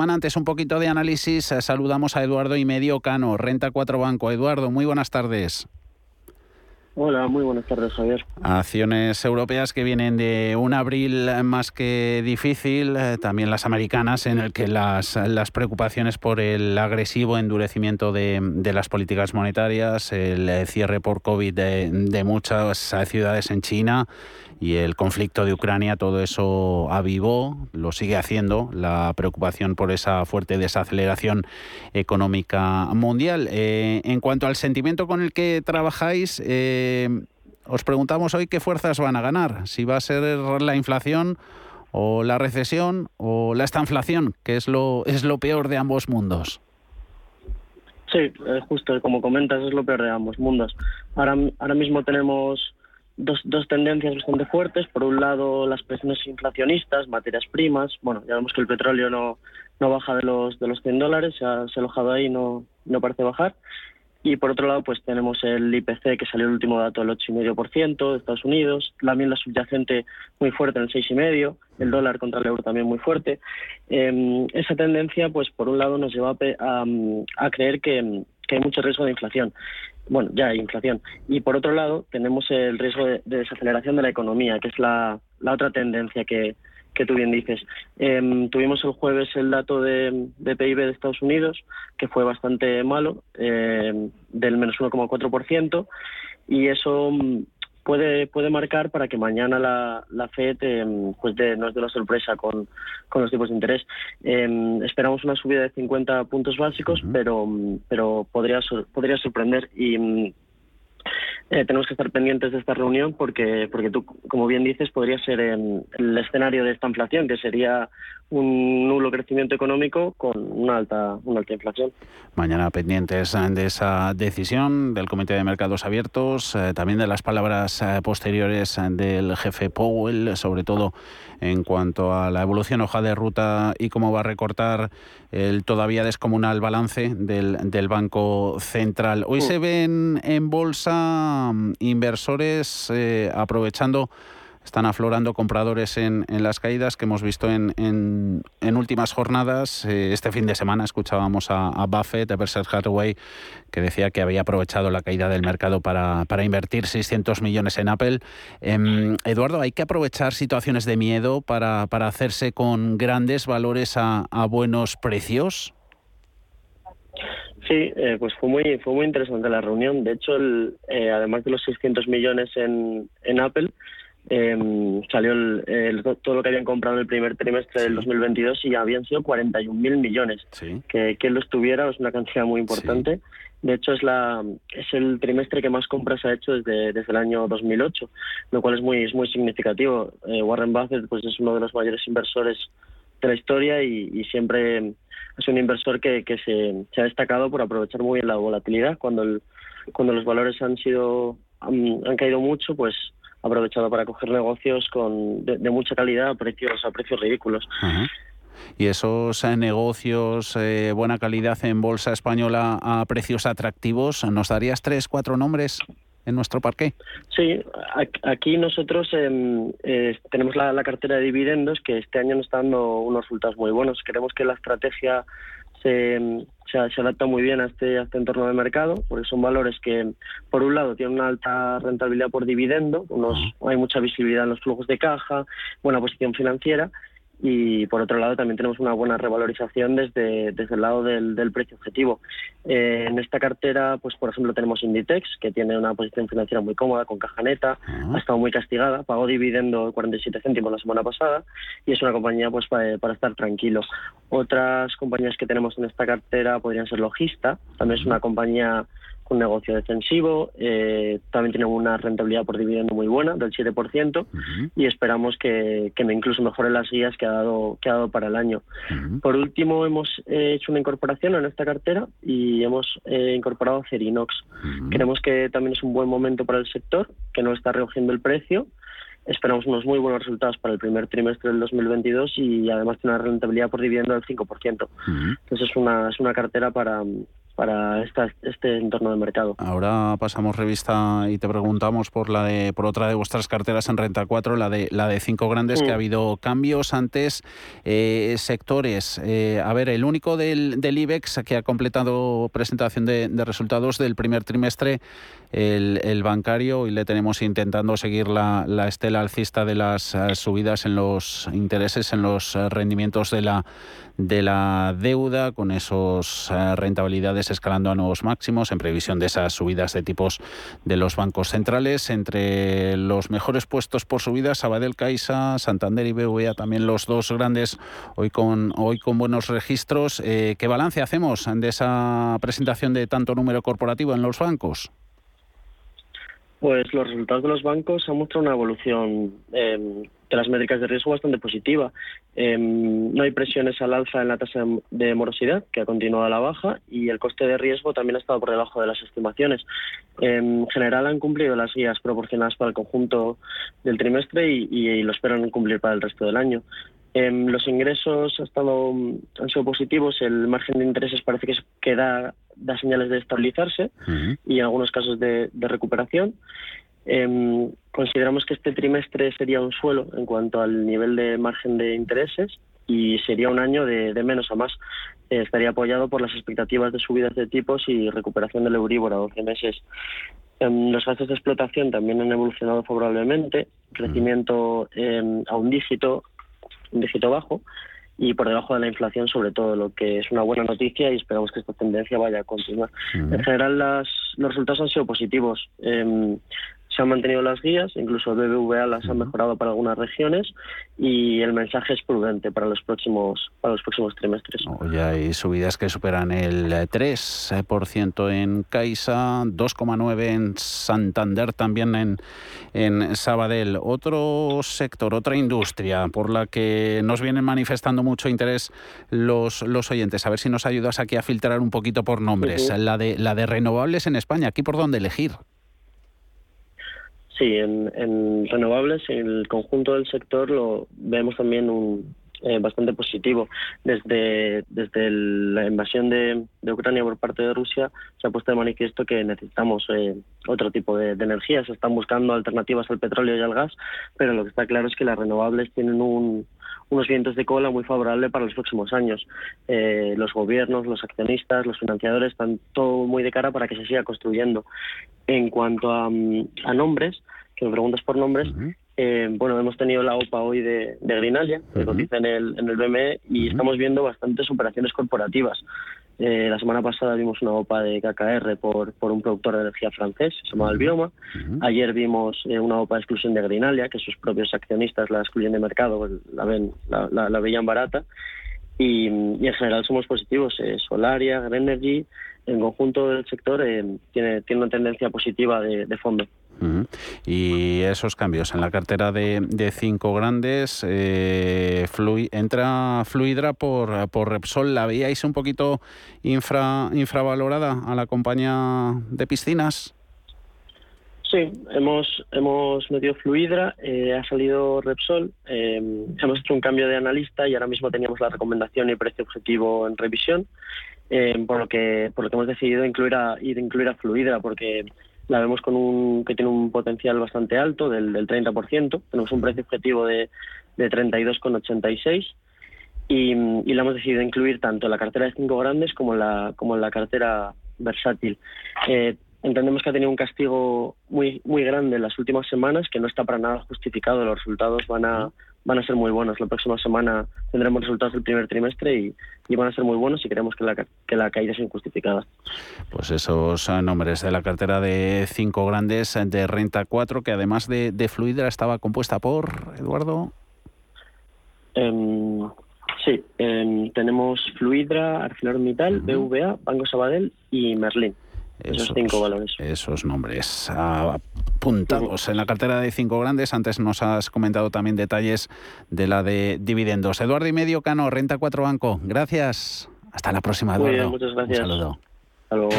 Antes un poquito de análisis, eh, saludamos a Eduardo y Medio Cano, Renta 4 Banco. Eduardo, muy buenas tardes. Hola, muy buenas tardes, Javier. Acciones europeas que vienen de un abril más que difícil, eh, también las americanas, en el que las, las preocupaciones por el agresivo endurecimiento de, las políticas monetarias, el eh, cierre por COVID de muchas ciudades en China y el conflicto de Ucrania, todo eso avivó, lo sigue haciendo, la preocupación por esa fuerte desaceleración económica mundial. Eh, en cuanto al sentimiento con el que trabajáis, eh, os preguntamos hoy qué fuerzas van a ganar, si va a ser la inflación o la recesión o la estanflación, que es lo, es lo peor de ambos mundos. Sí, eh, justo como comentas, es lo peor de ambos mundos. Ahora, ahora mismo tenemos dos, dos tendencias bastante fuertes. Por un lado, las presiones inflacionistas, materias primas. Bueno, ya vemos que el petróleo no, no baja de los, de los 100 dólares, se ha, alojado ahí no, no parece bajar. Y por otro lado, pues tenemos el IPC, que salió el último dato del 8,5% de Estados Unidos, también la subyacente muy fuerte en el 6,5%, el dólar contra el euro también muy fuerte. Eh, esa tendencia, pues por un lado, nos lleva a, a creer que, que hay mucho riesgo de inflación bueno, ya hay inflación. Y por otro lado, tenemos el riesgo de, desaceleración de la economía, que es la, la otra tendencia que, que tú bien dices. Em, tuvimos el jueves el dato de, de, PIB de Estados Unidos, que fue bastante malo, eh, del menos 1,4%, y eso puede, puede marcar para que mañana la, la FED eh, pues de, nos dé una sorpresa con, con los tipos de interés. Eh, esperamos una subida de 50 puntos básicos, pero, pero podría, podría sorprender y eh, tenemos que estar pendientes de esta reunión porque, porque tú, como bien dices, podría ser el escenario de esta inflación, que sería un nulo crecimiento económico con una alta, una alta inflación. Mañana pendientes de esa decisión del Comité de Mercados Abiertos, eh, también de las palabras eh, posteriores del jefe Powell, sobre todo en cuanto a la evolución hoja de ruta y cómo va a recortar el todavía descomunal balance del, del Banco Central. Hoy se ven en bolsa mm, inversores eh, aprovechando están aflorando compradores en, en, las caídas que hemos visto en, en, últimas jornadas. Eh, este fin de semana escuchábamos a, a, Buffett, a Berkshire Hathaway, que decía que había aprovechado la caída del mercado para, para invertir 600 millones en Apple. Em, Eduardo, ¿hay que aprovechar situaciones de miedo para, para hacerse con grandes valores a, a buenos precios? Sí, eh, pues fue muy fue muy interesante la reunión. De hecho, el, eh, además de los 600 millones en, en Apple, eh, salió el, todo lo que habían comprado en el primer trimestre del 2022 y habían sido 41 mil millones. Que quien lo estuviera es una cantidad muy importante. De hecho, es la es el trimestre que más compras ha hecho desde, desde el año 2008, lo cual es muy es muy significativo. Eh, Warren Buffett pues es uno de los mayores inversores de la historia y, siempre es un inversor que, que se, se, ha destacado por aprovechar muy bien la volatilidad. Cuando el, cuando los valores han sido han, han caído mucho, pues aprovechado para coger negocios con de, mucha calidad a precios a precios ridículos. Y esos eh, negocios, eh, buena calidad en bolsa española a precios atractivos, ¿nos darías tres, cuatro nombres en nuestro parque? Sí, aquí nosotros em, eh, tenemos la, la, cartera de dividendos que este año nos está dando unos resultados muy buenos. Queremos que la estrategia se, se, adapta muy bien a este, a este entorno de mercado, porque son valores que, por un lado, tienen una alta rentabilidad por dividendo, unos, hay mucha visibilidad en los flujos de caja, buena posición financiera, y por otro lado también tenemos una buena revalorización desde, desde el lado del, del precio objetivo. Eh, en esta cartera, pues por ejemplo tenemos Inditex, que tiene una posición financiera muy cómoda, con caja neta, ha estado muy castigada, pagó dividendo de 47 céntimos la semana pasada y es una compañía pues para, para estar tranquilo. Otras compañías que tenemos en esta cartera podrían ser Logista, también es una compañía un negocio defensivo, eh, también tiene una rentabilidad por dividendo muy buena, del 7%, y esperamos que, que incluso mejore las guías que ha dado, que ha dado para el año. Por último, hemos hecho una incorporación en esta cartera y hemos eh, incorporado Cerinox. Creemos que también es un buen momento para el sector, que no está recogiendo el precio. Esperamos unos muy buenos resultados para el primer trimestre del 2022 y además tiene una rentabilidad por dividendo del 5%. Entonces es una, es una cartera para, para este entorno de mercado. Ahora pasamos revista y te preguntamos por la de por otra de vuestras carteras en renta 4, la de la de cinco grandes, que ha mm. habido cambios antes, eh, sectores. Eh, a ver, el único del, del, IBEX que ha completado presentación de, de resultados del primer trimestre el, bancario y le tenemos intentando seguir la, estela alcista de las eh, subidas en los intereses, en los eh, rendimientos de la, de la deuda, con esos eh, rentabilidades escalando a nuevos máximos en previsión de esas subidas de tipos de los bancos centrales. Entre los mejores puestos por subidas, Sabadell Caixa, Santander y BVA, también los dos grandes hoy con, hoy con buenos registros. ¿Qué balance hacemos de esa presentación de tanto número corporativo en los bancos? Pues los resultados de los bancos han mostrado una evolución em, de las métricas de riesgo bastante positiva. Em, no hay presiones al alza en la tasa de morosidad, que ha continuado a la baja, y el coste de riesgo también ha estado por debajo de las estimaciones. Em, en general han cumplido las guías proporcionadas para el conjunto del trimestre y lo esperan cumplir para el resto del año. Em, los ingresos han, estado, han sido positivos, el margen de intereses parece que, da, señales de estabilizarse y en algunos casos de, recuperación. Em, consideramos que este trimestre sería un suelo en cuanto al nivel de margen de intereses y sería un año de, menos a más. Eh, estaría apoyado por las expectativas de subidas de tipos y recuperación del Euribor a 12 meses. Em, los gastos de explotación también han evolucionado favorablemente, crecimiento a un dígito un dígito bajo y por debajo de la inflación sobre todo, lo que es una buena noticia y esperamos que esta tendencia vaya a continuar. En general las, los resultados han sido positivos. Eh, se han mantenido las guías, incluso BBVA las ha mejorado para algunas regiones y el mensaje es prudente para los próximos para los próximos trimestres. ya hay subidas que superan el 3% en Caixa, 2,9 en Santander, también en, en Sabadell. Otro sector, otra industria por la que nos vienen manifestando mucho interés los, los oyentes. A ver si nos ayudas aquí a filtrar un poquito por nombres. La de la de renovables en España, ¿aquí por dónde elegir? Sí, en, renovables, en el conjunto del sector lo vemos también un, eh, bastante positivo. Desde, desde la invasión de, Ucrania por parte de Rusia se ha puesto de manifiesto que necesitamos eh, otro tipo de, energía. Se están buscando alternativas al petróleo y al gas, pero lo que está claro es que las renovables tienen unos vientos de cola muy favorables para los próximos años. Eh, los gobiernos, los accionistas, los financiadores están todo muy de cara para que se siga construyendo. En cuanto a, a nombres, que me preguntas por nombres, eh, bueno, hemos tenido la OPA hoy de, de Grinalia, que cotiza en el, en el BME, y estamos viendo bastantes operaciones corporativas. Eh, la semana pasada vimos una OPA de KKR por, por un productor de energía francés, se llama El Bioma. Ayer vimos eh, una OPA de exclusión de Grinalia, que sus propios accionistas la excluyen de mercado, pues, la, ven, la, la, veían barata. Y, en general somos positivos. Solaria, Greenergy, en conjunto del sector, tiene, tiene una tendencia positiva de, de fondo. Y esos cambios en la cartera de, cinco grandes, eh, entra Fluidra por, por Repsol. ¿La veíais un poquito infra, infravalorada a la compañía de piscinas? Sí, hemos, hemos metido Fluidra, eh, ha salido Repsol, eh, hemos hecho un cambio de analista y ahora mismo teníamos la recomendación y precio objetivo en revisión, por, lo que, por lo que hemos decidido incluir a, ir incluir a Fluidra, porque la vemos con un que tiene un potencial bastante alto del, del 30%, tenemos un precio objetivo de, de 32,86 y, y la hemos decidido incluir tanto en la cartera de cinco grandes como en la, como en la cartera versátil. Eh, entendemos que ha tenido un castigo muy, muy grande en las últimas semanas que no está para nada justificado, los resultados van a van a ser muy buenos. La próxima semana tendremos resultados del primer trimestre y, van a ser muy buenos y creemos que la, que la caída es injustificada. Pues esos nombres de la cartera de cinco grandes de renta 4, que además de, de Fluidra estaba compuesta por, Eduardo. Em, sí, em, tenemos Fluidra, ArcelorMittal, BVA, Banco Sabadell y Merlin. Esos, cinco valores. Esos nombres apuntados en la cartera de cinco grandes. Antes nos has comentado también detalles de la de dividendos. Eduardo y medio Cano, Renta 4 Banco. Gracias. Hasta la próxima, Eduardo. muchas gracias. Un saludo. Hasta luego.